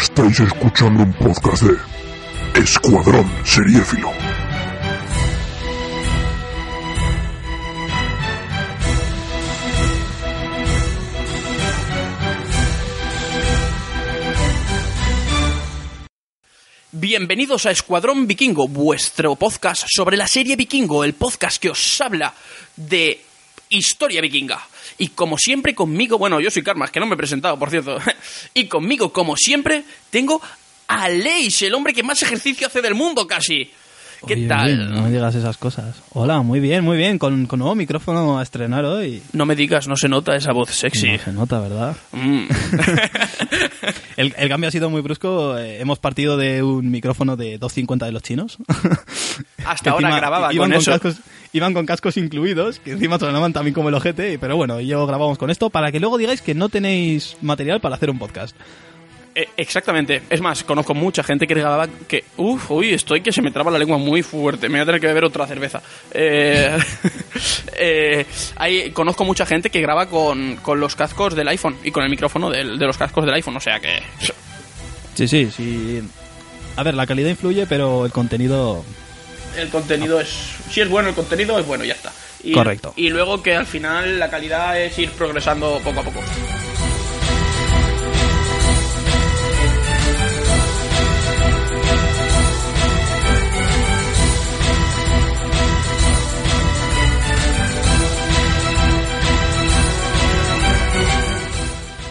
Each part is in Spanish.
Estáis escuchando un podcast de Escuadrón Seriéfilo. Bienvenidos a Escuadrón Vikingo, vuestro podcast sobre la serie Vikingo, el podcast que os habla de historia vikinga. Y como siempre conmigo, bueno, yo soy Karmas, que no me he presentado, por cierto. y conmigo, como siempre, tengo a Leish, el hombre que más ejercicio hace del mundo casi. ¿Qué Oye, tal? no me digas esas cosas. Hola, muy bien, muy bien. Con, con nuevo micrófono a estrenar hoy. No me digas, no se nota esa voz sexy. No se nota, ¿verdad? Mm. El, el cambio ha sido muy brusco. eh, hemos partido de un micrófono de 250 de los chinos. Hasta ahora grababa iban con eso. Cascos, iban con cascos incluidos, que encima sonaban también como el ojete. Pero bueno, y yo grabamos con esto para que luego digáis que no tenéis material para hacer un podcast. Eh, exactamente. Es más, conozco mucha gente que grababa que... Uf, uy, estoy que se me traba la lengua muy fuerte. Me voy a tener que beber otra cerveza. Eh, eh, hay- conozco mucha gente que graba con, con los cascos del iPhone y con el micrófono del- de los cascos del iPhone. O sea que... Sí, sí, sí. A ver, la calidad influye, pero el contenido El contenido es... Si es bueno el contenido, es bueno, ya está. Y, Correcto. Y luego que al final la calidad es ir progresando poco a poco.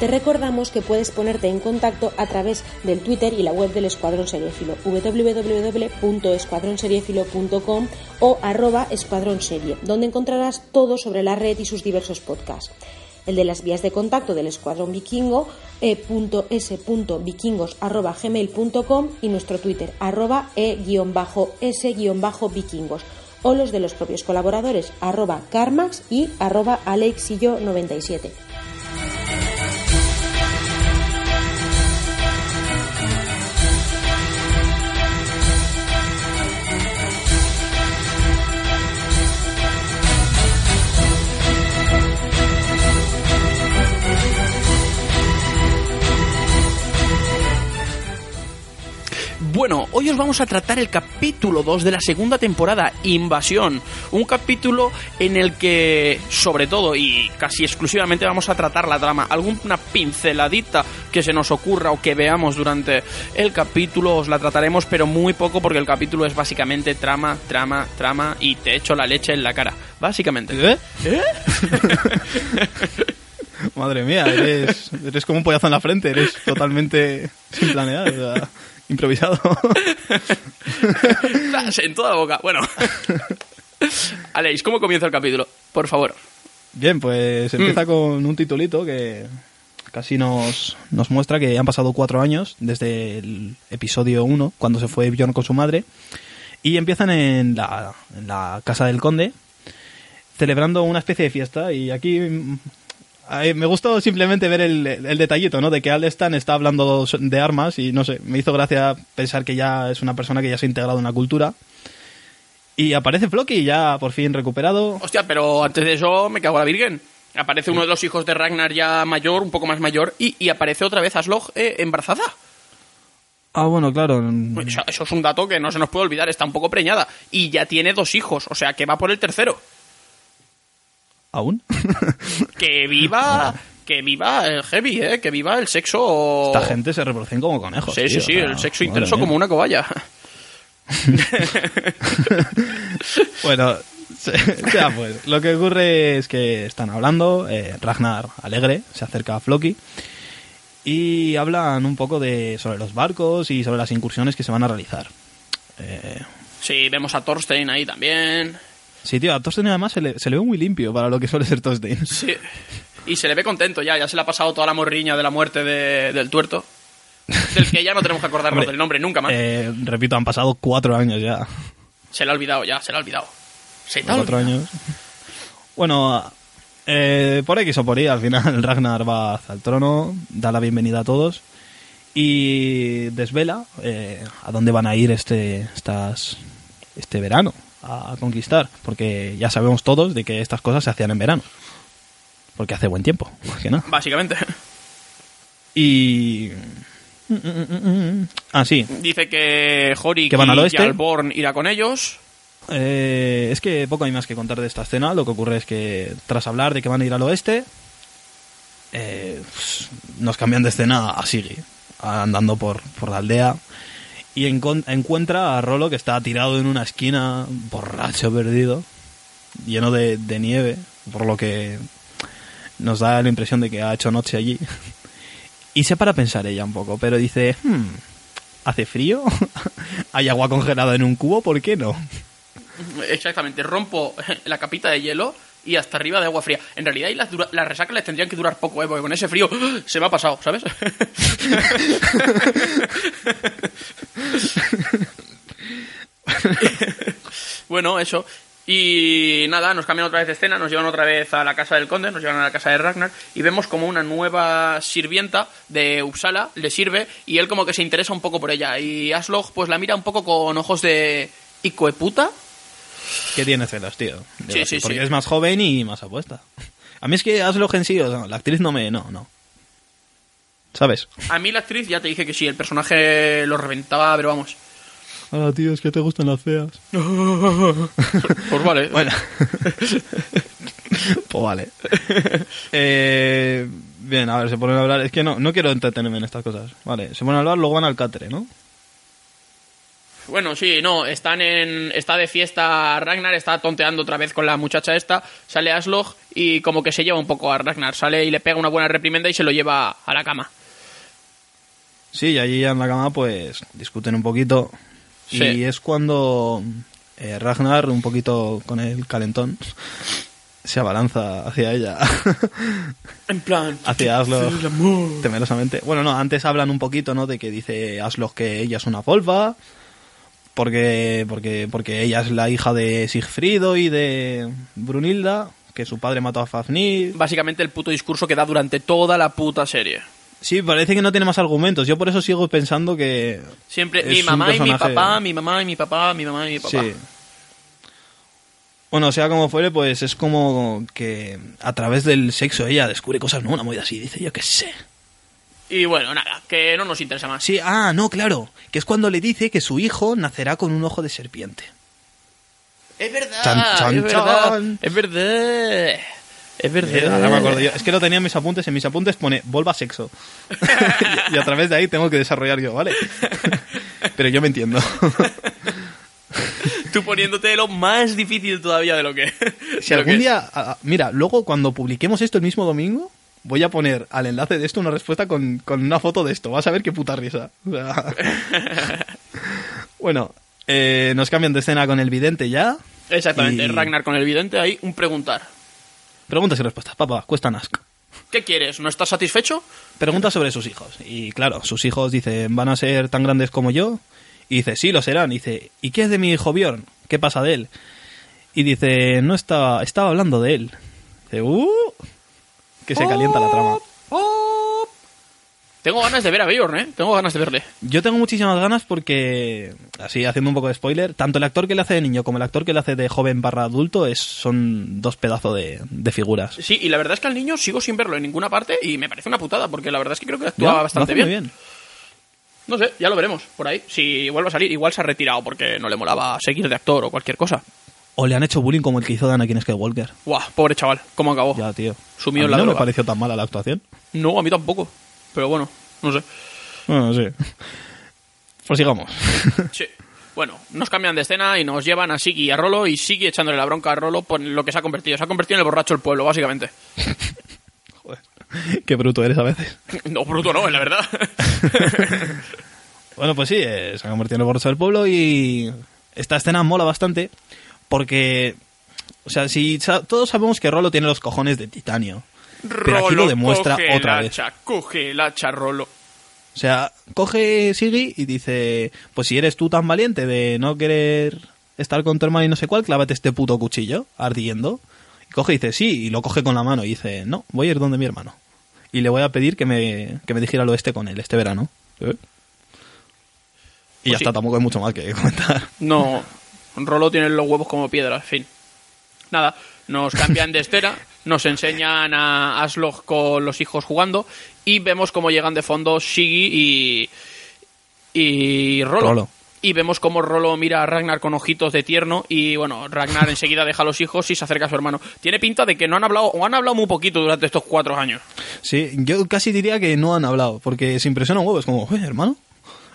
Te recordamos que puedes ponerte en contacto a través del Twitter y la web del Escuadrón Seriéfilo, www.escuadronseriéfilo.com o arroba escuadrón serie, donde encontrarás todo sobre la red y sus diversos podcasts. El de las vías de contacto del Escuadrón Vikingo, e e.s.vikingos arroba gmail.com y nuestro Twitter arroba e-s-vikingos o los de los propios colaboradores arroba carmax y arroba alexillo97. Bueno, hoy os vamos a tratar el capítulo 2 de la segunda temporada, Invasión. Un capítulo en el que, sobre todo y casi exclusivamente, vamos a tratar la trama. Alguna pinceladita que se nos ocurra o que veamos durante el capítulo os la trataremos, pero muy poco porque el capítulo es básicamente trama, trama, trama y te echo la leche en la cara. Básicamente. ¿Eh? Madre mía, eres, eres como un pollazo en la frente, eres totalmente sin planear, o sea, improvisado. En toda la boca. Bueno. Aleix, ¿cómo comienza el capítulo? Por favor. Bien, pues empieza con un titulito que casi nos, nos muestra que han pasado cuatro años desde el episodio 1, cuando se fue Bjorn con su madre, y empiezan en la, en la casa del conde, celebrando una especie de fiesta, y aquí... ay, me gustó simplemente ver el, el detallito, ¿no? De que Alestan está hablando de armas y no sé, me hizo gracia pensar que ya es una persona que ya se ha integrado en la cultura. Y aparece Floki ya por fin recuperado. Hostia, pero antes de eso me cago en la virgen. Aparece uno de los hijos de Ragnar ya mayor, un poco más mayor, y, y aparece otra vez Aslog eh, embarazada. Ah, bueno, claro. Eso, eso es un dato que no se nos puede olvidar, está un poco preñada. Y ya tiene dos hijos, o sea que va por el tercero. ¿Aún? Que viva, que viva el heavy, eh, que viva el sexo... Esta gente se reproducen como conejos. Sí, sí, tío, sí, o sea, el sexo intenso como una cobaya. Bueno, sea pues, lo que ocurre es que están hablando, eh, Ragnar alegre se acerca a Floki y hablan un poco de sobre los barcos y sobre las incursiones que se van a realizar. Eh, Sí, vemos a Thorstein ahí también. Sí, tío, a Thorsten además se le, se le ve muy limpio para lo que suele ser Thorstein. Sí. Y se le ve contento ya, ya se le ha pasado toda la morriña de la muerte de- del tuerto. Del que ya no tenemos que acordarnos Hombre, del nombre nunca más. Eh, repito, han pasado cuatro años ya. Se le ha olvidado ya, se le ha olvidado. Se te cuatro olvidado. años. Bueno, eh, por X o por Y, al final Ragnar va el trono, da la bienvenida a todos y desvela eh, a dónde van a ir este, estas, este verano a conquistar, porque ya sabemos todos de que estas cosas se hacían en verano, porque hace buen tiempo, más que nada. Básicamente. Y Ah, sí. Dice que Horik Que van al y oeste. Jalborn irá con ellos. Eh, es que poco hay más que contar de esta escena. Lo que ocurre es que tras hablar de que van a ir al oeste, eh, pues, nos cambian de escena a Siggy, andando por, por la aldea. Y encuentra a Rolo que está tirado en una esquina, borracho, perdido, lleno de, de nieve, por lo que nos da la impresión de que ha hecho noche allí. Y se para a pensar ella un poco, pero dice, "Hmm, ¿hace frío? ¿Hay agua congelada en un cubo? ¿Por qué no? Exactamente, rompo la capita de hielo y hasta arriba de agua fría. En realidad, y las, las resacas les tendrían que durar poco, ¿eh? porque con ese frío ¡ah! se me ha pasado, ¿sabes? bueno, eso. Y nada, nos cambian otra vez de escena, nos llevan otra vez a la casa del conde, nos llevan a la casa de Ragnar y vemos como una nueva sirvienta de Uppsala le sirve y él como que se interesa un poco por ella y Aslog pues la mira un poco con ojos de de puta ¿Qué tiene celos, tío? Sí, sí, Porque sí. es más joven y más apuesta. A mí es que hazlo en sí, o sea, la actriz no me... No, no. ¿Sabes? A mí la actriz ya te dije que sí, el personaje lo reventaba, pero vamos. Hola, tío, es que te gustan las feas. Pues vale. Bueno. pues vale. Eh, bien, a ver, se ponen a hablar. Es que no, no quiero entretenerme en estas cosas. Vale, se ponen a hablar, luego van al catre, ¿no? Bueno, sí, no, están en. Está de fiesta Ragnar, está tonteando otra vez con la muchacha esta. Sale Aslog y como que se lleva un poco a Ragnar. Sale y le pega una buena reprimenda y se lo lleva a la cama. Sí, y allí en la cama, pues discuten un poquito. Sí. Y es cuando eh, Ragnar, un poquito con el calentón, se abalanza hacia ella. En plan. hacia Aslo el amor. temerosamente. Bueno, no, antes hablan un poquito, ¿no? De que dice Aslo que ella es una polva. Porque, porque, porque ella es la hija de Sigfrido y de Brunilda, que su padre mató a Fafnir. Básicamente el puto discurso que da durante toda la puta serie. Sí, parece que no tiene más argumentos. Yo por eso sigo pensando que. Siempre es mi un mamá y mi papá, mi mamá y mi papá, mi mamá y mi papá. Sí. Bueno, sea como fuere, pues es como que a través del sexo ella descubre cosas, ¿no? Una movida así, dice yo qué sé. Y bueno, nada, que no nos interesa más. Sí, ah, no, claro. Que es cuando le dice que su hijo nacerá con un ojo de serpiente. Es verdad, Chan, chan, es verdad, chan. es verdad. Es verdad. Eh, ahora me acuerdo yo. Es que lo tenía en mis apuntes. En mis apuntes pone volva sexo. y a través de ahí tengo que desarrollar yo, ¿vale? Pero yo me entiendo. Tú poniéndote lo más difícil todavía de lo que. si lo algún que día. Mira, luego cuando publiquemos esto el mismo domingo, voy a poner al enlace de esto una respuesta con, con una foto de esto. Vas a ver qué puta risa. O sea, bueno, eh, nos cambian de escena con el vidente ya. Exactamente, Y- Ragnar con el vidente ahí, un preguntar. Preguntas y respuestas. Papá, cuesta ask. ¿Qué quieres? ¿No estás satisfecho? Pregunta sobre sus hijos. Y claro, sus hijos dicen, ¿van a ser tan grandes como yo? Y dice, sí, lo serán. Y dice, ¿y qué es de mi hijo Bjorn? ¿Qué pasa de él? Y dice, no estaba, estaba hablando de él. Dice, ¡uh! Que se calienta la trama. Tengo ganas de ver a Bjorn, ¿eh? Tengo ganas de verle. Yo tengo muchísimas ganas porque, así haciendo un poco de spoiler, tanto el actor que le hace de niño como el actor que le hace de joven barra adulto es, son dos pedazos de, de figuras. Sí, y la verdad es que al niño sigo sin verlo en ninguna parte y me parece una putada, porque la verdad es que creo que lo bastante muy bien. No sé, ya lo veremos por ahí. Si vuelve a salir, igual se ha retirado porque no le molaba seguir de actor o cualquier cosa. O le han hecho bullying como el que hizo de Anakin Skywalker. Guau, pobre chaval, ¿cómo acabó? Ya, tío. Sumido A en mí la no me droga. pareció tan mala la actuación. No, a mí tampoco. Pero bueno, no sé. Bueno, sí. Pues sigamos. Sí. Bueno, nos cambian de escena y nos llevan a Sigi y a Rolo y Sigi echándole la bronca a Rolo por lo que se ha convertido. Se ha convertido en el borracho del pueblo, básicamente. Joder. Qué bruto eres a veces. No, bruto no, es la verdad. Bueno, pues sí, eh, se ha convertido en el borracho del pueblo y esta escena mola bastante porque, o sea, si todos sabemos que Rolo tiene los cojones de titanio, pero aquí lo Rolo, demuestra coge otra el vez. hacha, coge el hacha, Rolo. O sea, coge Siggy y dice, pues si eres tú tan valiente de no querer estar con tu hermano y no sé cuál, clávate este puto cuchillo ardiendo. Y coge y dice, sí, y lo coge con la mano y dice, no, voy a ir donde mi hermano. Y le voy a pedir que me, que me deje ir al oeste con él este verano. ¿Eh? Y ya Pues sí. está, tampoco hay mucho más que comentar. No, Rolo tiene los huevos como piedra, en fin. Nada, nos cambian de estera, nos enseñan a Aslog con los hijos jugando Y vemos cómo llegan de fondo Shiggy y. y Rolo. Rolo. Y vemos cómo Rolo mira a Ragnar con ojitos de tierno. Y bueno, Ragnar enseguida deja a los hijos y se acerca a su hermano. Tiene pinta de que no han hablado, o han hablado muy poquito durante estos cuatro años. Sí, yo casi diría que no han hablado, porque se impresiona un huevo, es como, "Oye, hermano.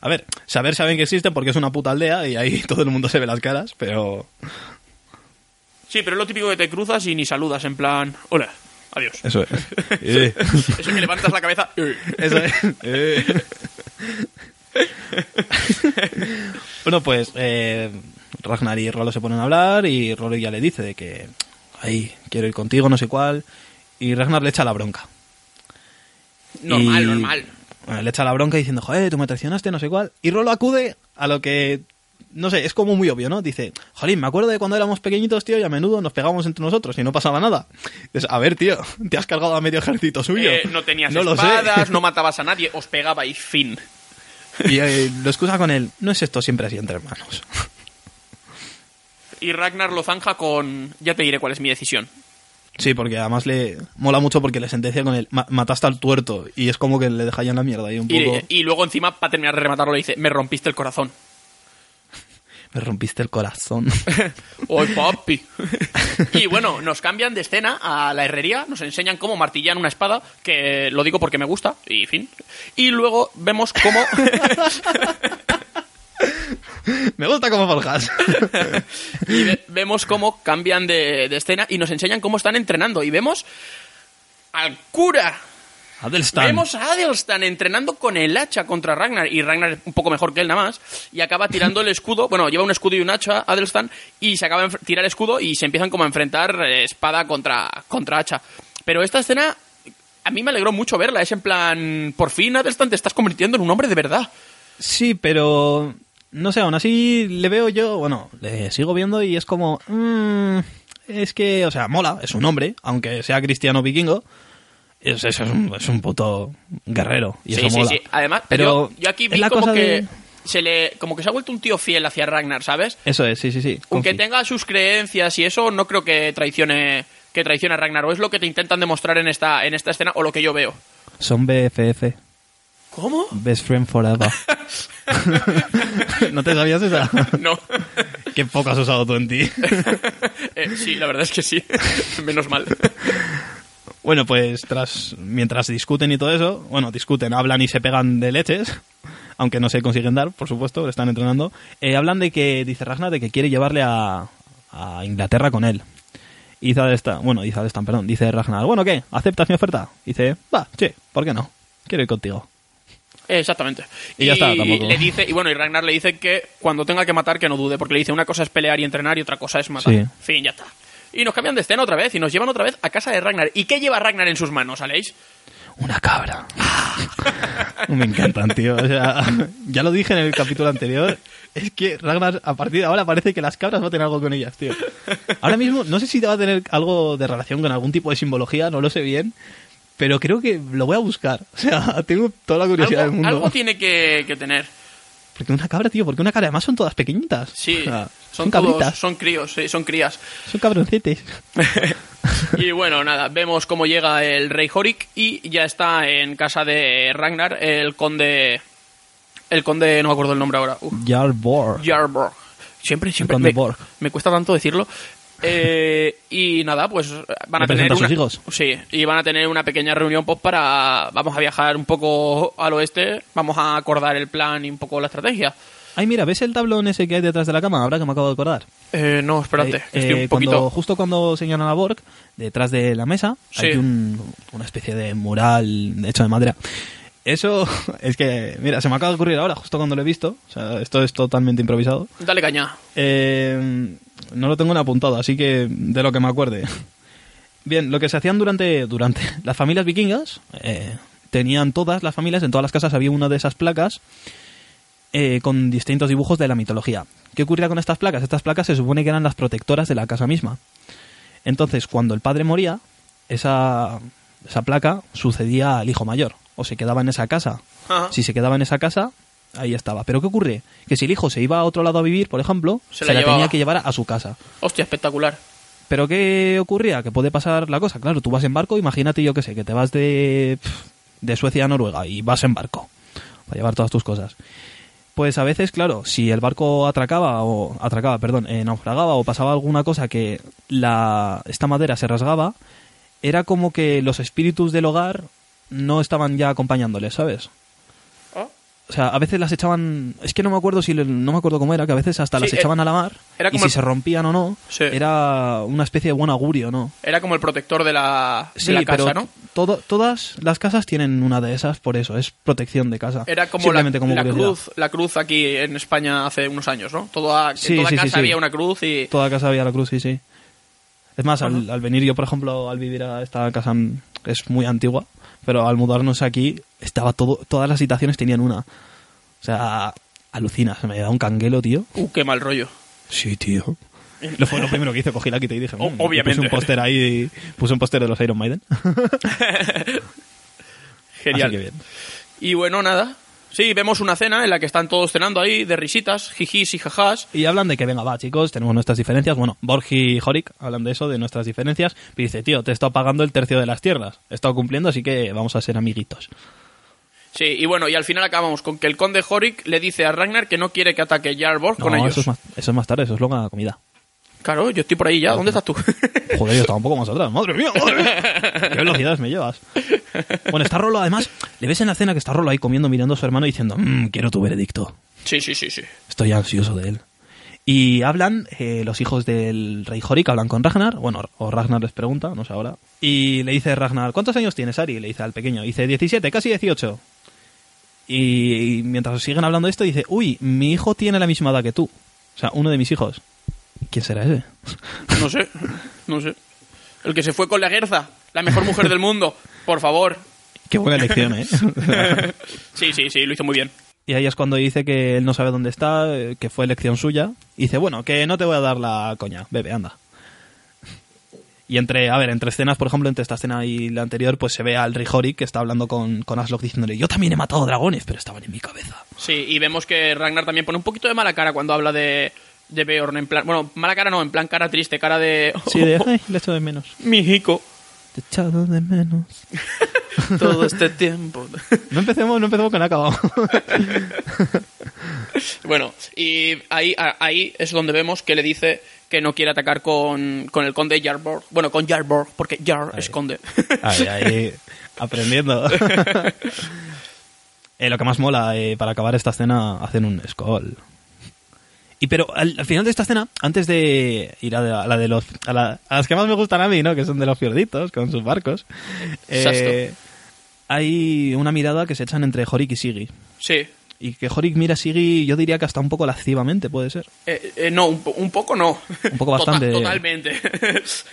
A ver, saber saben que existen porque es una puta aldea y ahí todo el mundo se ve las caras, pero Sí, pero es lo típico que te cruzas y ni saludas, en plan, hola, adiós. eso es. Eh, Eso que levantas la cabeza. eh. eso es. Eh. bueno, pues eh, Ragnar y Rolo se ponen a hablar y Rolo ya le dice de que, ay, quiero ir contigo, no sé cuál, y Ragnar le echa la bronca. Normal, Y- normal. Bueno, le echa la bronca diciendo, joder, tú me traicionaste, no sé cuál. Y Rolo acude a lo que, no sé, es como muy obvio, ¿no? Dice, jolín, me acuerdo de cuando éramos pequeñitos, tío, y a menudo nos pegábamos entre nosotros y no pasaba nada. Dices, a ver, tío, te has cargado a medio ejército suyo. Eh, no tenías No espadas, no matabas a nadie, os pegabais, fin. Y eh, lo excusa con él, no es esto siempre así entre hermanos. Y Ragnar lo zanja con. Ya te diré cuál es mi decisión. Sí, porque además le mola mucho porque le sentencia con "Ma- mataste al tuerto, y es como que le deja ya en la mierda ahí un Y, poco. y luego encima, para terminar de rematarlo, le dice: Me rompiste el corazón. Me rompiste el corazón. ¡Ay, papi! y bueno, nos cambian de escena a la herrería, nos enseñan cómo martillan una espada, que lo digo porque me gusta, y fin. Y luego vemos cómo. Me gusta cómo forjas. y ve- vemos cómo cambian de, de escena y nos enseñan cómo están entrenando. Y vemos al cura. Adelstan. Vemos a Adelstan entrenando con el hacha contra Ragnar. Y Ragnar es un poco mejor que él nada más. Y acaba tirando el escudo. Bueno, lleva un escudo y un hacha Adelstan. Y se acaba de tirar el escudo y se empiezan como a enfrentar eh, espada contra, contra hacha. Pero esta escena a mí me alegró mucho verla. Es en plan, por fin Adelstan te estás convirtiendo en un hombre de verdad. Sí, pero no sé, aún así le veo yo, bueno, le sigo viendo y es como, mm, es que, o sea, mola, es un hombre, aunque sea cristiano vikingo, es, es, un, es un puto guerrero y sí, eso sí, mola. sí. Además, pero yo, yo aquí vi como que de- se le como que se ha vuelto un tío fiel hacia Ragnar, ¿sabes? Eso es, sí, sí, sí. Aunque tenga sus creencias y eso, no creo que traicione que traicione a Ragnar. O es lo que te intentan demostrar en esta, en esta escena, o lo que yo veo. Son BFF, ¿Cómo? Best Friend Forever. ¿No te sabías esa? No. Qué poco has usado tú en ti. Eh, sí, la verdad es que sí. Menos mal. Bueno, pues tras mientras discuten y todo eso, bueno, discuten, hablan y se pegan de leches, aunque no se consiguen dar, por supuesto, le están entrenando. eh, hablan de que, dice Ragnar, de que quiere llevarle a, a Inglaterra con él. Y Adelstan, bueno, dice Adelstan, perdón, dice Ragnar, bueno, ¿qué? ¿Aceptas mi oferta? Dice, va, sí, ¿por qué no? Quiero ir contigo. Exactamente. Y ya está, tampoco. le dice, y bueno, y Ragnar le dice que cuando tenga que matar, que no dude, porque le dice una cosa es pelear y entrenar y otra cosa es matar. Sí. Fin, ya está. Y nos cambian de escena otra vez y nos llevan otra vez a casa de Ragnar. ¿Y qué lleva Ragnar en sus manos, Aleix? Una cabra. Me encantan, tío. O sea, ya lo dije en el capítulo anterior. Es que Ragnar, a partir de ahora, parece que las cabras va a tener algo con ellas, tío. Ahora mismo, no sé si va a tener algo de relación con algún tipo de simbología, no lo sé bien. Pero creo que lo voy a buscar. O sea, tengo toda la curiosidad del mundo. algo tiene que, que tener. Porque una cabra, tío, porque una cabra, además son todas pequeñitas. Sí, O sea, son, son todos- cabritas, son críos, sí, son crías. son cabroncetes. Y bueno, nada, vemos cómo llega el rey Horik y ya está en casa de Ragnar, el conde... El conde, no me acuerdo el nombre ahora. Uf, Jarl Borg. Jarborg. Siempre, siempre conde me, Borg. me cuesta tanto decirlo. Eh, y nada, pues van a ¿Le tener una, hijos? Sí, y van a tener una pequeña reunión pues para... Vamos a viajar un poco al oeste, vamos a acordar el plan y un poco la estrategia. Ay, mira, ¿ves el tablón ese que hay detrás de la cama? Ahora que me acabo de acordar. Eh, no, espérate, Eh, eh, un poquito... cuando- justo cuando señalan a Borg, detrás de la mesa, Sí. hay un- una especie de mural hecho de madera. Eso es que, mira, se me acaba de ocurrir ahora, justo cuando lo he visto. O sea, esto es totalmente improvisado. Dale caña. Eh, no lo tengo en apuntado, así que de lo que me acuerde. Bien, lo que se hacían durante, durante las familias vikingas, eh, tenían todas las familias, en todas las casas había una de esas placas eh, con distintos dibujos de la mitología. ¿Qué ocurría con estas placas? Estas placas se supone que eran las protectoras de la casa misma. Entonces, cuando el padre moría, esa, esa placa sucedía al hijo mayor, o se quedaba en esa casa. Ajá. Si se quedaba en esa casa, ahí estaba. Pero ¿qué ocurre? Que si el hijo se iba a otro lado a vivir, por ejemplo, Se se, la tenía que llevar a su casa. Hostia, espectacular. Pero ¿qué ocurría? Que puede pasar la cosa. Claro, tú vas en barco, imagínate yo que sé, que te vas de... de Suecia a Noruega y vas en barco para llevar todas tus cosas. Pues a veces, claro, si el barco atracaba o atracaba, perdón, eh, naufragaba o pasaba alguna cosa que la esta madera se rasgaba, era como que los espíritus del hogar no estaban ya acompañándoles, ¿sabes? O sea, a veces las echaban. Es que no me acuerdo si no me acuerdo cómo era, que a veces hasta Sí, las eh, echaban a la mar era y si el- se rompían o no, Sí. era una especie de buen augurio, ¿no? Era como el protector de la, de la casa, pero ¿no? todo- todas las casas tienen una de esas por eso, es protección de casa. Era como la, Simplemente como la cruz, la cruz aquí en España hace unos años, ¿no? Toda, en toda casa había una cruz y... Toda casa había la cruz, sí, sí. Es más, al, al venir yo, por ejemplo, al vivir a esta casa es muy antigua, pero al mudarnos aquí, estaba todo, todas las habitaciones tenían una. O sea, alucinas, me da un canguelo, tío. Uh, qué mal rollo. Sí, tío. Lo fue lo primero que hice, cogí la quita y dije, O- "Mm", obviamente. Puse un póster ahí, puse un póster de los Iron Maiden. Genial. Así que bien. Y bueno, nada. Sí, vemos una cena en la que están todos cenando ahí de risitas, jijis y jajás. Y hablan de que, venga, va, chicos, tenemos nuestras diferencias. Bueno, Borgi y Horik hablan de eso, de nuestras diferencias. Y dice, tío, te he estado pagando el tercio de las tierras. He estado cumpliendo, así que vamos a ser amiguitos. Sí, y bueno, y al final acabamos con que el conde Horik le dice a Ragnar que no quiere que ataque Jarborg con no, ellos. Eso es, más, eso es más tarde, eso es luego a la comida. Claro, yo estoy por ahí ya. ¿Dónde estás tú? Joder, yo estaba un poco más atrás. Madre mía, madre mía. Qué velocidades me llevas. Bueno, está Rolo, además, le ves en la cena que está Rolo ahí comiendo, mirando a su hermano y diciendo, "Mm, quiero tu veredicto. sí, sí, sí, sí. Estoy ansioso de él. Y hablan, eh, los hijos del rey Horik hablan con Ragnar, bueno, o Ragnar les pregunta, no sé ahora. Y le dice Ragnar, ¿cuántos años tienes, Ari? Le dice al pequeño, dice 17, casi 18. Y, y mientras siguen hablando de esto, dice, uy, mi hijo tiene la misma edad que tú. O sea, uno de mis hijos. ¿Quién será ese? No sé, no sé. El que se fue con la Gerza, la mejor mujer del mundo. Por favor. Qué buena elección, ¿eh? Sí, sí, sí, lo hizo muy bien. Y ahí es cuando dice que él no sabe dónde está, eh, que fue elección suya. Y dice, bueno, que no te voy a dar la coña, bebe, anda. Y entre, a ver, entre escenas, por ejemplo, entre esta escena y la anterior, pues se ve al Rijori que está hablando con, con Aslok diciéndole, yo también he matado dragones, pero estaban en mi cabeza. Sí, y vemos que Ragnar también pone un poquito de mala cara cuando habla de, de Beorn. En plan, bueno, mala cara no, en plan cara triste, cara de. Sí, de, ay, le echo de menos. Mijico. Te he echado de menos. Todo este tiempo. No empecemos, no empecemos que no acabado. bueno, y ahí, ahí es donde vemos que le dice que no quiere atacar con, con el conde Jarborg. Bueno, con Jarborg, porque Jar es conde. Ahí, ahí, aprendiendo. Eh, lo que más mola, eh, para acabar esta escena, hacen un skull. Y pero al, al final de esta escena, antes de ir a la, a la de los a, la- a las que más me gustan a mí, ¿no? Que son de los fiorditos con sus barcos. eh, hay una mirada que se echan entre Horik y Sigi. sí. Y que Horik mira a Sigi, yo diría que hasta un poco lascivamente, puede ser. Eh, eh, no, un, po- un poco no. Un poco bastante. totalmente.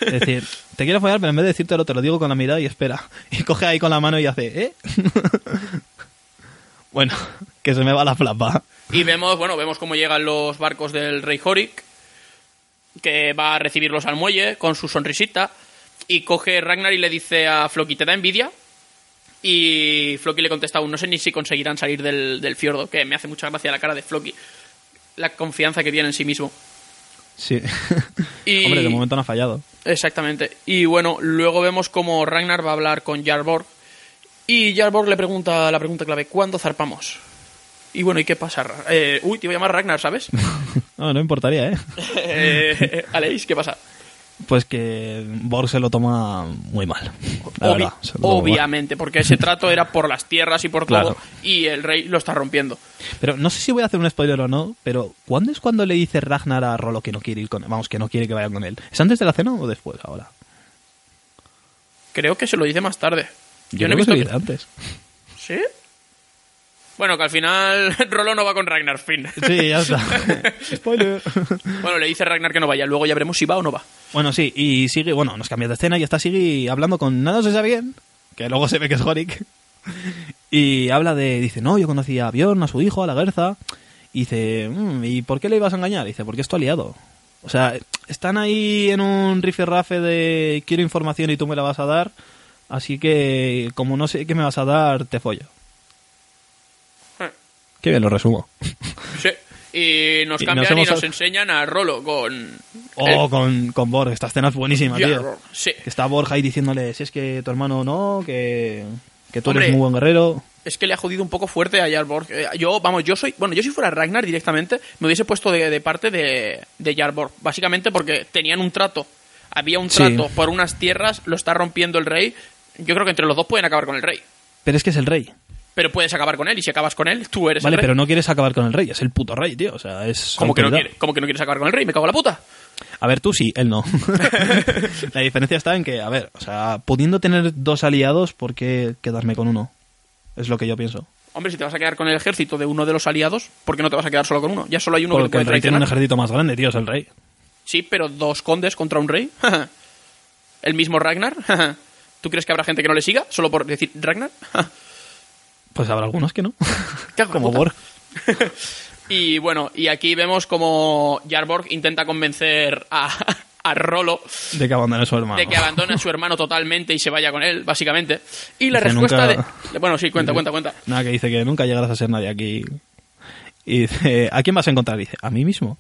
Es decir, te quiero follar, pero en vez de decírtelo, te lo digo con la mirada y espera. Y coge ahí con la mano y hace, ¿eh? Bueno, que se me va la flapa. Y vemos, bueno, vemos cómo llegan los barcos del rey Horik, que va a recibirlos al muelle con su sonrisita, y coge Ragnar y le dice a Floki, ¿te da envidia? Y Floki le contesta aún, no sé ni si conseguirán salir del, del fiordo, que me hace mucha gracia la cara de Floki, la confianza que tiene en sí mismo. Sí. Y- Hombre, de momento no ha fallado. Exactamente. Y bueno, luego vemos como Ragnar va a hablar con Jarborg, y Jarborg le pregunta la pregunta clave, ¿cuándo zarpamos? Y bueno, ¿y qué pasa? Eh, uy, te iba a llamar Ragnar, ¿sabes? No, no importaría, ¿eh? eh, Aleix, ¿qué pasa? Pues que Borg se lo toma muy mal. La Obvi- verdad, se lo toma muy mal. obviamente, porque ese trato era por las tierras y por Claro. todo, y el rey lo está rompiendo. Pero no sé si voy a hacer un spoiler o no, pero ¿cuándo es cuando le dice Ragnar a Rolo que no quiere ir con él? Vamos, que no quiere que vayan con él. ¿Es antes de la cena o después ahora? Creo que se lo dice más tarde. Yo, no he visto. que- antes. ¿Sí? Bueno, que al final Rolo no va con Ragnar, fin. Sí, ya está. spoiler. bueno, le dice Ragnar que no vaya, luego ya veremos si va o no va. Bueno, sí, y sigue, bueno, nos cambia de escena y está sigue hablando con nada se sabe bien, que luego se ve que es Horik. Y habla de, dice, no, yo conocí a Bjorn, a su hijo, a la Gerza. Y dice, "Mm, ¿y por qué le ibas a engañar? dice, porque es tu aliado. O sea, están ahí en un rifirrafe de quiero información y tú me la vas a dar. Así que, como no sé qué me vas a dar, te follo. Eh. Qué bien lo resumo. Sí. Y nos Y cambian y nos enseñan a Rolo con... Oh, con, con Borg, esta escena es buenísima, tío. Sí. Que está Borja ahí diciéndole, si es que tu hermano no, que, que tú Hombre. eres muy buen guerrero. Es que le ha jodido un poco fuerte a Jarborg. Eh, Yo, vamos, yo soy. Bueno, yo si fuera Ragnar directamente, me hubiese puesto de, de parte de, de Jarborg. Básicamente porque tenían un trato. Había un Sí. trato por unas tierras, lo está rompiendo el rey. Yo creo que entre los dos pueden acabar con el rey. Pero es que es el rey. Pero puedes acabar con él, y si acabas con él, tú eres Vale, el rey. pero no quieres acabar con el rey, es el puto rey, tío. O sea, es. ¿Cómo que, no quiere- cómo que no quieres acabar con el rey? Me cago en la puta. A ver, tú sí, él no. la diferencia está en que, a ver, o sea, pudiendo tener dos aliados, ¿por qué quedarme con uno? Es lo que yo pienso. Hombre, si te vas a quedar con el ejército de uno de los aliados, ¿por qué no te vas a quedar solo con uno? Ya solo hay uno que Porque el puede rey tiene un ejército más grande, tío, es el rey. Sí, pero dos condes contra un rey. el mismo Ragnar. ¿Tú crees que habrá gente que no le siga solo por decir Ragnar? Pues habrá algunos que no. Como. Borg. Y bueno, y aquí vemos como Jarborg intenta convencer a, a Rolo De que abandone a su hermano. de que abandone a su hermano totalmente y se vaya con él, básicamente. Y la Dice, respuesta nunca- de... Bueno, sí, cuenta, cuenta, cuenta. Nada, que dice que nunca llegarás a ser nadie aquí. Y dice, ¿a quién vas a encontrar? dice, a mí mismo.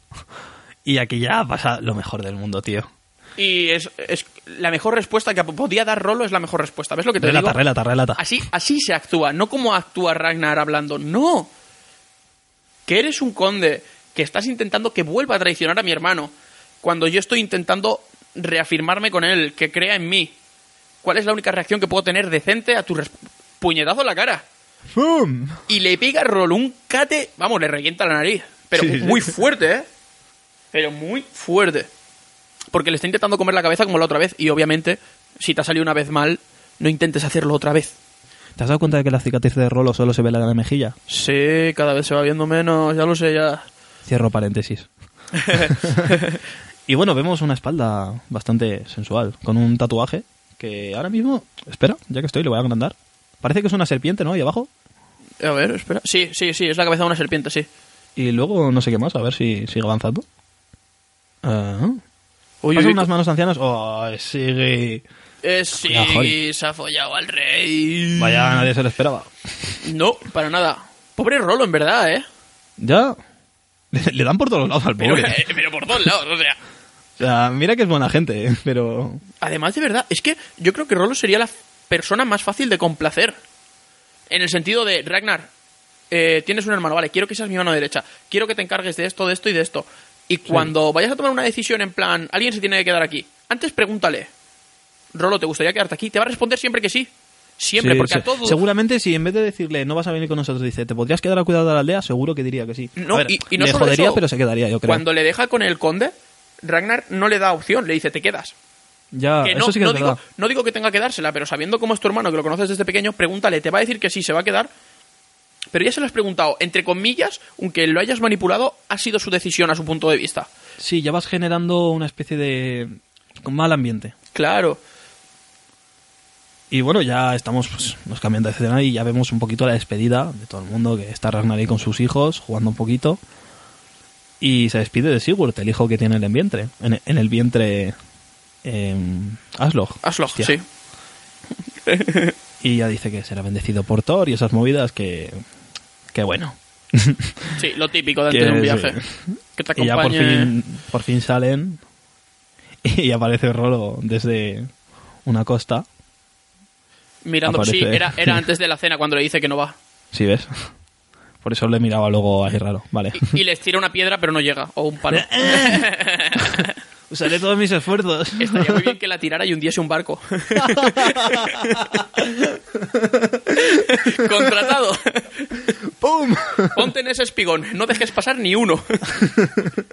Y aquí ya pasa lo mejor del mundo, tío. Y es, es la mejor respuesta que podía dar Rolo es la mejor respuesta. ¿Ves lo que te Relata, digo? relata, relata. Así, así se actúa, no como actúa Ragnar hablando. No. Que eres un conde, que estás intentando que vuelva a traicionar a mi hermano, cuando yo estoy intentando reafirmarme con él, que crea en mí. ¿Cuál es la única reacción que puedo tener decente a tu puñetazo en la cara? ¡Fum! Y le pega a Rolo un cate, vamos, le revienta la nariz. Pero Sí, sí. muy fuerte, ¿eh? Pero muy fuerte. Porque le está intentando comer la cabeza como la otra vez. Y obviamente, si te ha salido una vez mal, no intentes hacerlo otra vez. ¿Te has dado cuenta de que la cicatriz de Rolo solo se ve la de la mejilla? Sí, cada vez se va viendo menos, ya lo sé, ya. Cierro paréntesis. y bueno, vemos una espalda bastante sensual, con un tatuaje que ahora mismo, espera, ya que estoy, le voy a agrandar. Parece que es una serpiente, ¿no? Ahí abajo. A ver, espera. Sí, sí, sí, es la cabeza de una serpiente, sí. Y luego no sé qué más, a ver si sigue avanzando. Ah. Uy, Pasan uy, unas manos ancianas. Oh, sigue. eh, sí, Jori. se ha follado al rey. Vaya, nadie se lo esperaba. No, para nada. Pobre Rolo, en verdad, ¿eh? Ya. Le, le dan por todos lados al Pero, pobre. eh, pero por todos lados, o sea. O sea, mira que es buena gente, ¿eh? pero. Además, de verdad, es que yo creo que Rolo sería la persona más fácil de complacer. En el sentido de, Ragnar, eh, tienes un hermano, vale, quiero que seas mi mano derecha, quiero que te encargues de esto, de esto y de esto. Y cuando vayas a tomar una decisión en plan, alguien se tiene que quedar aquí, antes pregúntale, Rolo, ¿te gustaría quedarte aquí? Te va a responder siempre que sí. Siempre, Sí, porque sí. a todos... Seguramente si en vez de decirle no vas a venir con nosotros, dice te podrías quedar a cuidar de la aldea, seguro que diría que sí. No, ver, y, y no le solo jodería, eso, pero se quedaría, yo creo. Cuando le deja con el conde, Ragnar no le da opción, le dice, te quedas. Ya, que no, eso sí que no es digo, no digo que tenga que dársela, pero sabiendo cómo es tu hermano, que lo conoces desde pequeño, pregúntale, te va a decir que sí, se va a quedar. Pero ya se lo has preguntado, entre comillas, aunque lo hayas manipulado, ha sido su decisión a su punto de vista. Sí, ya vas generando una especie de mal ambiente. Claro. Y bueno, ya estamos, pues, nos cambian de escena y ya vemos un poquito la despedida de todo el mundo, que está Ragnar ahí con sus hijos, jugando un poquito. Y se despide de Sigurd, el hijo que tiene en el vientre. En, en el vientre... Eh, Aslog. Hostia. sí. Y ya dice que será bendecido por Thor y esas movidas que... Que bueno. Sí, lo típico de antes de un sí. viaje. Que te Y ya por acompañe... fin, por fin salen y aparece Rolo desde una costa. Mirando, sí, aparece. era, era antes de la cena cuando le dice que no va. ¿Sí ves? Por eso le miraba luego ahí raro. Vale. Y, y les tira una piedra, pero no llega. O un palo. Usaré todos mis esfuerzos. Estaría muy bien que la tirara y hundiese un barco. Contratado. ¡Pum! Ponte en ese espigón, no dejes pasar ni uno.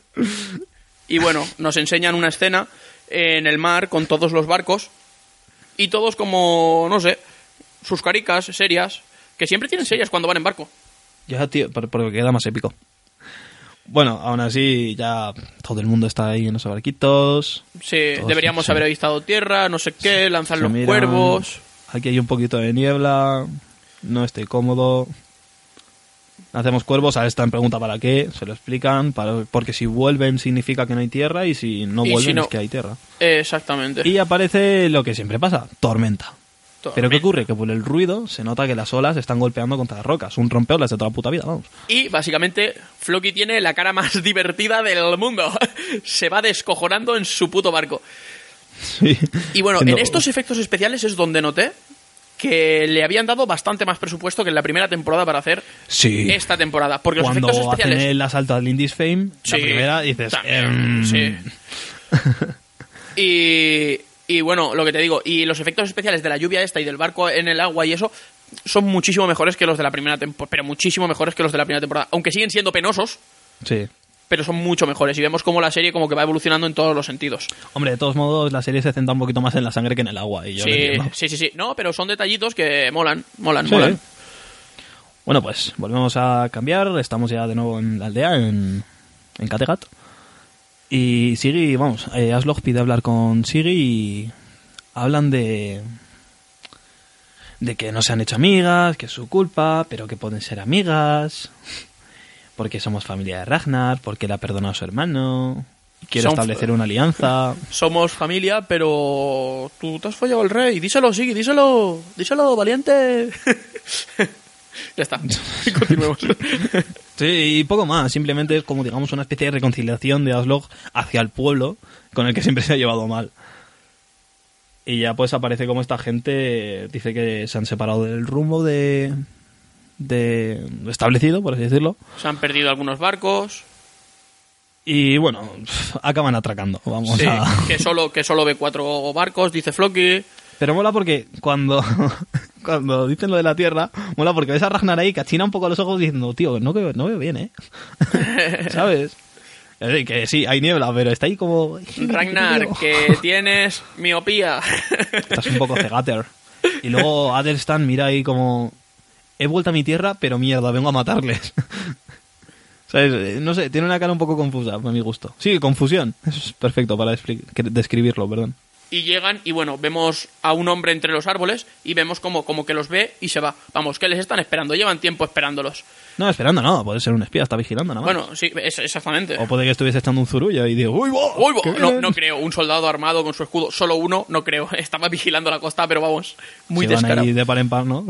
y bueno, nos enseñan una escena en el mar con todos los barcos y todos como, no sé, sus caricas serias, que siempre tienen serias cuando van en barco. Ya, tío, por- porque queda más épico. Bueno, aún así ya todo el mundo está ahí en los barquitos. Sí, Todos deberíamos haber avistado tierra, no sé qué, lanzar los miran. cuervos. Aquí hay un poquito de niebla. No estoy cómodo. Hacemos cuervos, a esta en pregunta para qué, se lo explican, para, porque si vuelven significa que no hay tierra y si no Y si vuelven no- es que hay tierra. Exactamente. Y aparece lo que siempre pasa, tormenta. Pero ¿qué ocurre? Que por el ruido se nota que las olas están golpeando contra las rocas. Un rompeolas de toda la puta vida, vamos. Y básicamente Floki tiene la cara más divertida del mundo. Se va descojonando en su puto barco. Sí. Y bueno, en estos efectos especiales es donde noté que le habían dado bastante más presupuesto que en la primera temporada para hacer Sí. esta temporada. Porque los Cuando efectos especiales. hacen el asalto al Indies Fame, Sí, la primera dices... también, em, sí. y, y bueno, lo que te digo, y los efectos especiales de la lluvia esta y del barco en el agua y eso son muchísimo mejores que los de la primera temporada, pero muchísimo mejores que los de la primera temporada, aunque siguen siendo penosos, Sí. Pero son mucho mejores y vemos como la serie como que va evolucionando en todos los sentidos. Hombre, de todos modos, la serie se centra un poquito más en la sangre que en el agua. Y yo lo Sí, sí, sí, sí, no, pero son detallitos que molan, molan, Sí. molan. Bueno, pues volvemos a cambiar. Estamos ya de nuevo en la aldea, en, en Kattegat. Y Sigi, vamos, eh, Aslog pide hablar con Sigi y hablan de. de que no se han hecho amigas, que es su culpa, pero que pueden ser amigas. Porque somos familia de Ragnar, porque le ha perdonado a su hermano. Quiere establecer una alianza. Somos familia, pero tú te has follado al rey. Díselo, sí, díselo, díselo, valiente. ya está. Continuemos. Sí, y poco más. Simplemente es como, digamos, una especie de reconciliación de Aslog hacia el pueblo con el que siempre se ha llevado mal. Y ya pues aparece como esta gente dice que se han separado del rumbo de, de establecido, por así decirlo. Se han perdido algunos barcos. Y bueno, acaban atracando. Vamos Sí, a... que solo, que solo ve cuatro barcos, dice Floki. Pero mola porque cuando, cuando dicen lo de la tierra, mola porque ves a Ragnar ahí, cachina un poco los ojos diciendo, tío, no, veo- no veo bien, ¿eh? ¿Sabes? Es decir, que sí, hay niebla, pero está ahí como... Ragnar, que tienes miopía. Estás un poco cegater. Y luego Adelstan mira ahí como... He vuelto a mi tierra, pero mierda, vengo a matarles. ¿Sabes? Eh, No sé, tiene una cara un poco confusa, a mi gusto. Sí, confusión. Es perfecto para describirlo, perdón. y llegan y bueno, vemos a un hombre entre los árboles y vemos como, como que los ve y se va. Vamos, que les están esperando, llevan tiempo esperándolos. No, esperando, no, puede ser un espía, está vigilando nada más. Bueno, sí, es- exactamente. O puede que estuviese echando un zurullo y digo, ¡Uy, va! Uy, bo- qué no, bien". no creo, un soldado armado con su escudo, solo uno, no creo. Estaba vigilando la costa, pero vamos, muy Se van descarado. ahí de par en par, ¿no?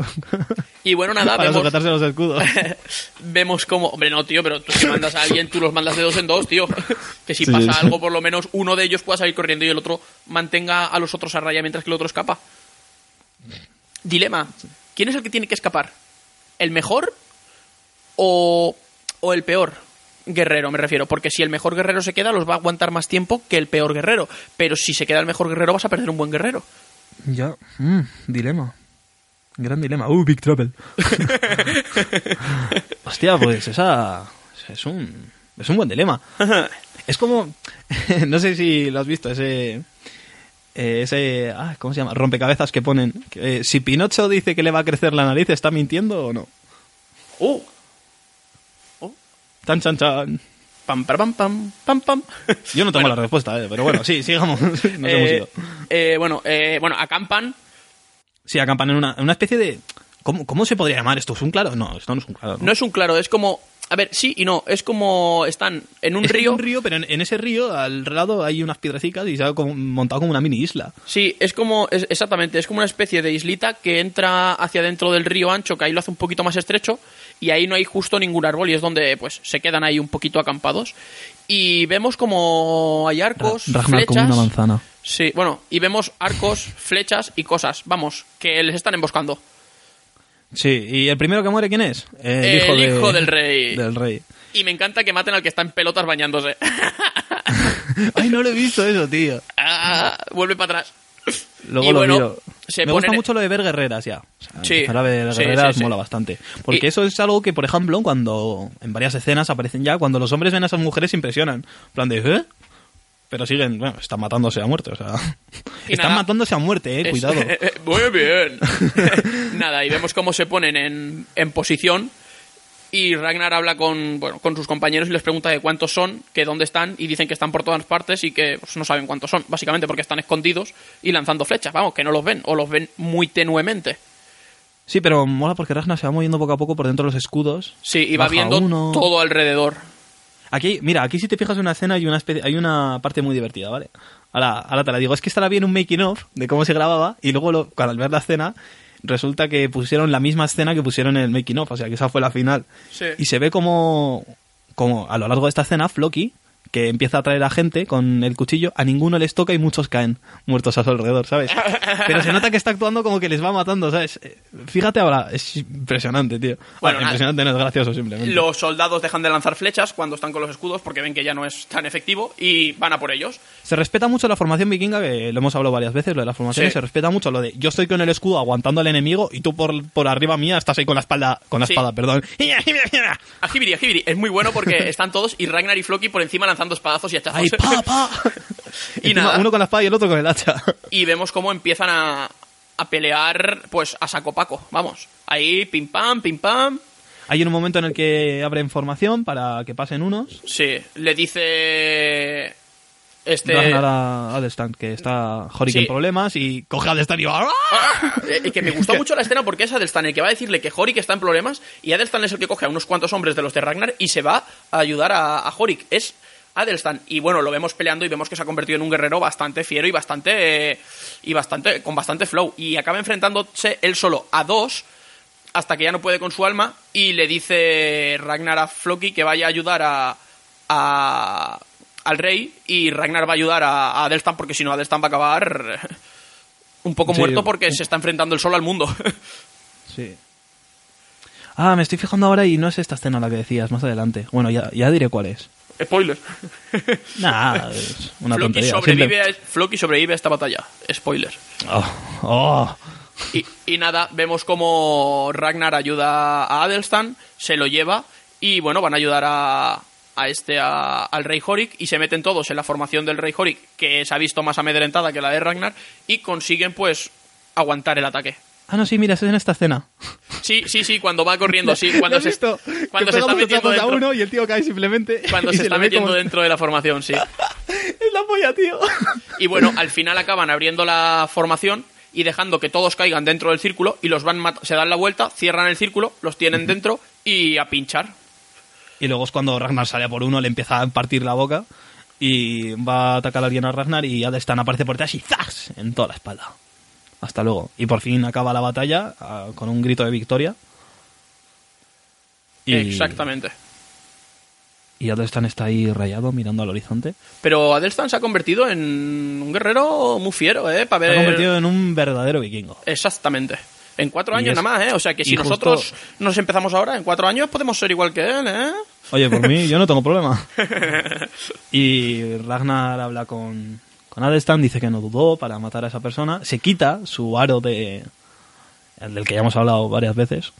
Y bueno, nada, Para vemos, sujetarse los escudos. vemos como... Hombre, no, tío, pero tú si mandas a alguien, tú los mandas de dos en dos, tío. Que si Sí, pasa sí. algo, por lo menos uno de ellos pueda salir corriendo y el otro mantenga a los otros a raya mientras que el otro escapa. Dilema. ¿Quién es el que tiene que escapar? ¿El mejor o, o el peor? Guerrero, me refiero, porque si el mejor guerrero se queda, los va a aguantar más tiempo que el peor guerrero. Pero si se queda el mejor guerrero, vas a perder un buen guerrero. ya, mm, dilema. Gran dilema. Uh, Big Trouble. Hostia, pues esa es un es un buen dilema. Es como no sé si lo has visto ese eh, ese ah, ¿cómo se llama? rompecabezas que ponen que, eh, si Pinocho dice que le va a crecer la nariz, ¿está mintiendo o no? ¡Uh! Tan chan chan. Pam, para, pam, pam, pam, pam. Yo no tengo Bueno. la respuesta, eh, pero bueno, sí, sigamos. Nos hemos Eh, ido. eh, bueno, eh, bueno, acampan. Sí, acampan en una, en una especie de ¿cómo, ¿Cómo se podría llamar esto? ¿Es un claro? No, esto no es un claro. ¿no? No es un claro, es como. A ver, sí y no. Es como. Están en un Es río. un río, pero en, en ese río al lado hay unas piedrecitas y se ha como- montado como una mini isla. Sí, es como. es- exactamente, es como una especie de islita que entra hacia dentro del río ancho, que ahí lo hace un poquito más estrecho. Y ahí no hay justo ningún árbol y es donde pues se quedan ahí un poquito acampados. Y vemos como hay arcos, Ra- Ragnar como flechas. una manzana. Sí, bueno, y vemos arcos, flechas y cosas. Vamos, que les están emboscando. Sí, ¿y el primero que muere quién es? El, El hijo, de- hijo del rey. Del rey. Y me encanta que maten al que está en pelotas bañándose. Ay, no lo he visto eso, tío. Ah, vuelve para atrás. Luego Y lo bueno, miro. se Me gusta mucho lo de ver guerreras ya. O sea, Sí, a ver sí, guerreras sí. mola bastante. Porque Y- eso es algo que, por ejemplo, cuando en varias escenas aparecen ya, cuando los hombres ven a esas mujeres se impresionan. En plan de, ¿eh? Pero siguen, bueno, están matándose a muerte, o sea. Y están nada. matándose a muerte, eh, Es- cuidado. Muy bien. Nada, y vemos cómo se ponen en, en posición. Y Ragnar habla con, bueno, con sus compañeros y les pregunta de cuántos son, que dónde están, y dicen que están por todas partes y que pues, no saben cuántos son, básicamente porque están escondidos y lanzando flechas, vamos, que no los ven, o los ven muy tenuemente. Sí, pero mola porque Ragnar se va moviendo poco a poco por dentro de los escudos. Sí, y va viendo uno. todo alrededor. Aquí, mira, aquí si te fijas en una escena hay una, especie- hay una parte muy divertida, ¿vale? Ahora, ahora te la digo, es que estará bien un making of de cómo se grababa y luego lo- cuando al ver la escena resulta que pusieron la misma escena que pusieron en el making of, o sea que esa fue la final. Sí. Y se ve como, como a lo largo de esta escena Floki que empieza a traer a gente con el cuchillo, a ninguno les toca y muchos caen muertos a su alrededor, ¿sabes? Pero se nota que está actuando como que les va matando, ¿sabes? Eh, Fíjate ahora, es impresionante, tío. Bueno, Bueno, impresionante no es gracioso simplemente. Los soldados dejan de lanzar flechas cuando están con los escudos porque ven que ya no es tan efectivo y van a por ellos. Se respeta mucho la formación vikinga, que lo hemos hablado varias veces, lo de la formación, Sí. se respeta mucho lo de yo estoy con el escudo aguantando al enemigo y tú por, por arriba mía estás ahí con la espalda, con la Sí. espada, perdón. Ajibiri, Ajibiri, es muy bueno porque están todos y Ragnar y Floki por encima lanzando espadazos y hachazos. ¡Ay, pa, pa! Y Encima, nada. Uno con la espada y el otro con el hacha. y vemos cómo empiezan a, a pelear pues a saco paco, vamos. Ahí, pim pam, pim pam. Hay un momento en el que abren formación para que pasen unos. Sí, le dice este Ragnar a Adelstan, que está Horik Sí. en problemas, y coge a Adelstan y va... ¡ah! Eh, que me gustó mucho la escena porque es Adelstan el que va a decirle que Horik está en problemas y Adelstan es el que coge a unos cuantos hombres de los de Ragnar y se va a ayudar a, a Horik. Es Adelstan y bueno, lo vemos peleando y vemos que se ha convertido en un guerrero bastante fiero y bastante eh, y bastante con bastante flow y acaba enfrentándose él solo a dos hasta que ya no puede con su alma y le dice Ragnar a Floki que vaya a ayudar a, a- al rey y Ragnar va a ayudar a, a Adelstan porque si no Adelstan va a acabar un poco Sí. muerto porque se está enfrentando el solo al mundo. Sí. Ah, me estoy fijando ahora y no es esta escena la que decías, más adelante. Bueno, ya, ya diré cuál es. Spoiler. Nah, es una Floki tontería. sobrevive, a, Floki sobrevive a esta batalla. Spoiler. Oh, oh. Y, y nada, vemos como Ragnar ayuda a Adelstan, se lo lleva y bueno, van a ayudar a, a este a- al rey Horik y se meten todos en la formación del rey Horik, que se ha visto más amedrentada que la de Ragnar, y consiguen pues aguantar el ataque. Ah, no, sí, mira, es en esta escena. Sí, sí, sí, cuando va corriendo, sí, cuando ¿Lo se, visto? cuando se está metiendo a dentro, uno y el tío cae simplemente. cuando se está metiendo como- dentro de la formación, sí. Es la polla, tío. Y bueno, al final acaban abriendo la formación y dejando que todos caigan dentro del círculo y los van se dan la vuelta, cierran el círculo, los tienen dentro y a pinchar. Y luego es cuando Ragnar sale a por uno, le empieza a partir la boca y va a atacar a alguien a Ragnar y Adelstan aparece por detrás y ¡zas! en toda la espalda. Hasta luego. Y por fin acaba la batalla ah, con un grito de victoria. Y, Exactamente. Y Adelstan está ahí rayado mirando al horizonte. Pero Adelstan se ha convertido en un guerrero muy fiero, ¿eh? Para Se ver... ha convertido en un verdadero vikingo. Exactamente. En cuatro años es- nada más, ¿eh? O sea que si justo- nosotros nos empezamos ahora, en cuatro años podemos ser igual que él, ¿eh? Oye, por mí yo no tengo problema. Y Ragnar habla con, con Adelstan, dice que no dudó para matar a esa persona. Se quita su aro de... El del que ya hemos hablado varias veces.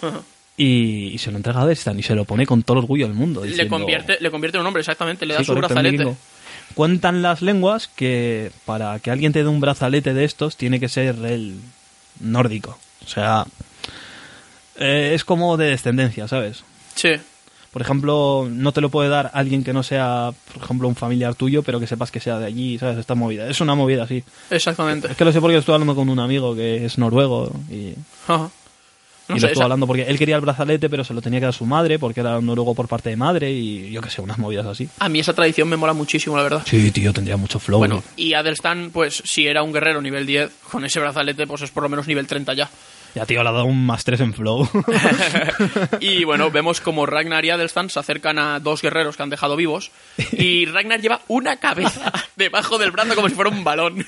Y, y se lo entrega a Adelstan y se lo pone con todo el orgullo del mundo. Le diciendo- convierte, le convierte en un hombre, exactamente. Le da Sí, su correcto, brazalete. Cuentan las lenguas que para que alguien te dé un brazalete de estos tiene que ser el nórdico. O sea, eh, es como de descendencia, ¿sabes? Sí. Por ejemplo, no te lo puede dar alguien que no sea, por ejemplo, un familiar tuyo, pero que sepas que sea de allí, ¿sabes? Esta movida. Es una movida así. Exactamente. Es que lo sé porque estoy hablando con un amigo que es noruego y, Ajá. No y sé, lo estuve esa- hablando porque él quería el brazalete, pero se lo tenía que dar su madre porque era noruego por parte de madre y yo qué sé, unas movidas así. A mí esa tradición me mola muchísimo, la verdad. Sí, tío, tendría mucho flow. Bueno, y Adelstan, pues si era un guerrero nivel 10, con ese brazalete, pues es por lo menos nivel 30 ya. Ya, tío, le ha dado un más 3 en flow. y bueno, vemos como Ragnar y Adelstan se acercan a dos guerreros que han dejado vivos. Y Ragnar lleva una cabeza debajo del brazo como si fuera un balón.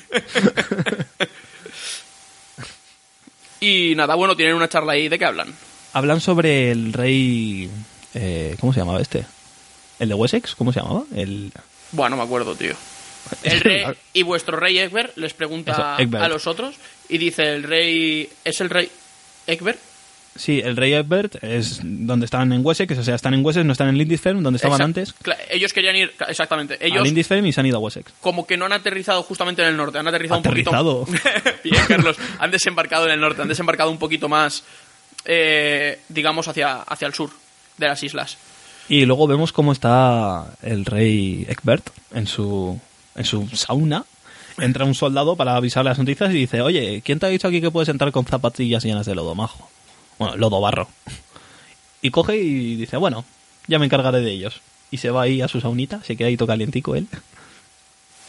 y nada, bueno, tienen una charla ahí. ¿De qué hablan? Hablan sobre el rey... eh, ¿Cómo se llamaba este? ¿El de Wessex? ¿Cómo se llamaba? El... Bueno, no me acuerdo, tío. El rey y vuestro rey Egbert les pregunta Eso, Egbert. a los otros y dice el rey es el rey Egbert Sí, el rey Egbert es donde están en Wessex, o sea, están en Wessex, no están en Lindisfarne, donde estaban antes. Ellos querían ir exactamente A ellos Lindisfarne y se han ido a Wessex. como que no han aterrizado justamente en el norte han aterrizado Aterrizado. un poquito bien Carlos han desembarcado en el norte han desembarcado un poquito más eh, digamos hacia hacia el sur de las islas Y luego vemos cómo está el rey Egbert en su, en su sauna. Entra un soldado para avisar las noticias y dice, oye, ¿quién te ha dicho aquí que puedes entrar con zapatillas llenas de lodo majo? Bueno, lodo barro. Y coge y dice, bueno, ya me encargaré de ellos. Y se va ahí a su saunita, se queda ahí todo calientico él.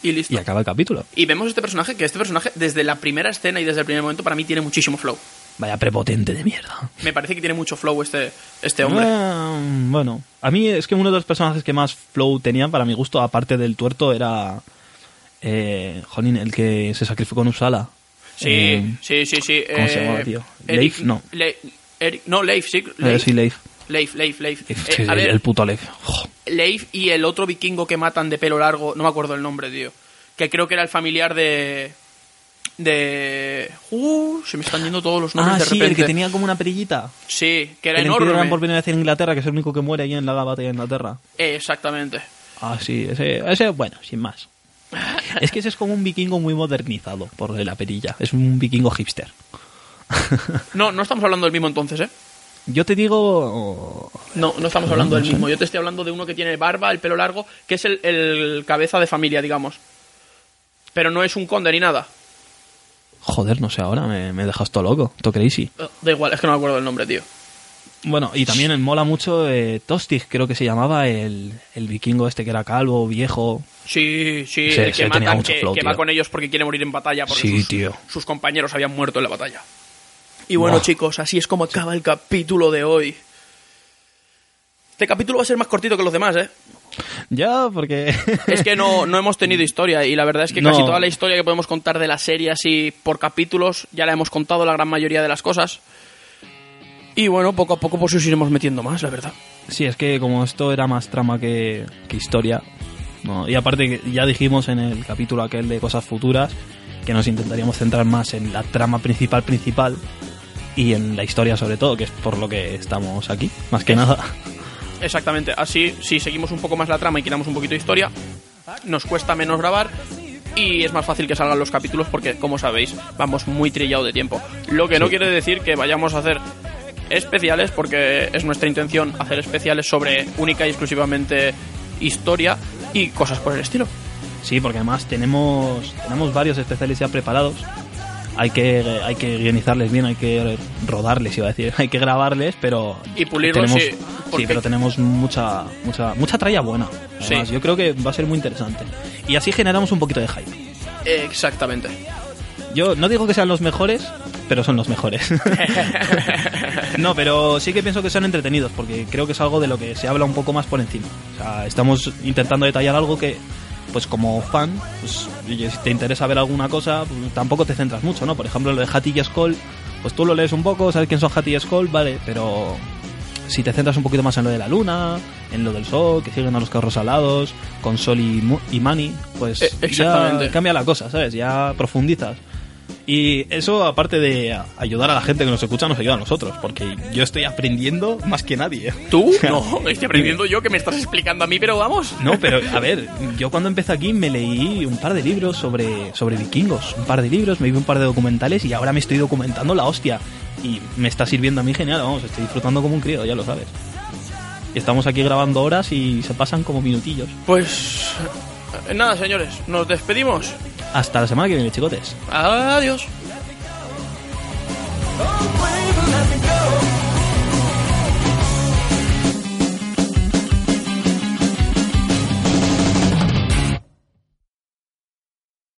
y listo Y acaba el capítulo. y vemos este personaje que este personaje desde la primera escena y desde el primer momento para mí tiene muchísimo flow Vaya prepotente de mierda. Me parece que tiene mucho flow este, este hombre. Ah, bueno, a mí es que uno de los personajes que más flow tenían, para mi gusto, aparte del tuerto, era. Eh, jolín, el que se sacrificó en Usala. Sí, Eh, sí, sí, sí. ¿cómo se eh, llamaba, tío? Eric- Leif, no. Le- Eric- no, Leif, sí. eh, Leif, sí, Leif. Leif, Leif, Leif. Leif, Eh, sí, a ver, el puto Leif. Leif y el otro vikingo que matan de pelo largo, no me acuerdo el nombre, tío. Que creo que era el familiar de. De. Uh, se me están yendo todos los nombres Ah, de sí, repente. el que tenía como una perillita. Sí, que era el enorme. por primera vez en Inglaterra, que es el único que muere ahí en la batalla de Inglaterra. Eh, exactamente. Ah, sí, ese, ese, bueno, sin más. Es que ese es como un vikingo muy modernizado por la perilla. Es un vikingo hipster. No, no estamos hablando del mismo entonces, ¿eh? Yo te digo. No, no estamos hablando del mismo. Yo te estoy hablando de uno que tiene barba, el pelo largo, que es el, el cabeza de familia, digamos. Pero no es un conde ni nada. Joder, no sé ahora, me, me dejas todo loco, todo crazy. Eh, Da igual, es que no me acuerdo del nombre, tío. Bueno, y también mola mucho eh, Tostig, creo que se llamaba, el, el vikingo este que era calvo, viejo. Sí, sí, Sí, el que mata, que, flow, que va con ellos porque quiere morir en batalla porque Sí, sus, tío. sus compañeros habían muerto en la batalla. Y bueno, Buah. chicos, así es como acaba el capítulo de hoy. Este capítulo va a ser más cortito que los demás, ¿eh? Ya, porque... Es que no, no hemos tenido historia y la verdad es que casi toda la historia que podemos contar de la serie así por capítulos ya la hemos contado la gran mayoría de las cosas. Y bueno, poco a poco pues os iremos metiendo más, la verdad. Sí, es que como esto era más trama que, que historia, ¿no? y aparte ya dijimos en el capítulo aquel de cosas futuras que nos intentaríamos centrar más en la trama principal principal y en la historia sobre todo, que es por lo que estamos aquí, más que nada. Exactamente, así si seguimos un poco más la trama y quitamos un poquito de historia, nos cuesta menos grabar y es más fácil que salgan los capítulos porque, como sabéis, vamos muy trillado de tiempo. Lo que no Sí. quiere decir que vayamos a hacer especiales porque es nuestra intención hacer especiales sobre única y exclusivamente historia y cosas por el estilo. Sí, porque además tenemos, tenemos varios especiales ya preparados. Hay que, hay que guionizarles bien, hay que rodarles, iba a decir, hay que grabarles, pero Y pulirlos, tenemos, sí, porque- pero tenemos mucha, mucha, mucha tralla buena. Además, Sí. yo creo que va a ser muy interesante. Y así generamos un poquito de hype. Exactamente. Yo no digo que sean los mejores, pero son los mejores. no, pero sí que pienso que son entretenidos, porque creo que es algo de lo que se habla un poco más por encima. O sea, estamos intentando detallar algo que, pues como fan, pues si te interesa ver alguna cosa, pues, tampoco te centras mucho, ¿no? Por ejemplo, lo de Hattie y Skull, pues tú lo lees un poco, sabes quién son Hattie y Skull, vale, pero si te centras un poquito más en lo de la luna, en lo del sol, que siguen a los carros alados, con Sol y, y Mani, pues Eh, ya cambia la cosa, ¿sabes? Ya profundizas. Y eso, aparte de ayudar a la gente que nos escucha, nos ayuda a nosotros, porque yo estoy aprendiendo más que nadie. ¿Tú? No, estoy aprendiendo yo que me estás explicando a mí, pero vamos. No, pero a ver, yo cuando empecé aquí me leí un par de libros sobre, sobre vikingos, un par de libros, me vi un par de documentales y ahora me estoy documentando la hostia. Y me está sirviendo a mí genial, vamos, estoy disfrutando como un crío, ya lo sabes. Estamos aquí grabando horas y se pasan como minutillos. Pues eh, nada, señores, nos despedimos. Hasta la semana que viene, chicotes. Adiós. Oh,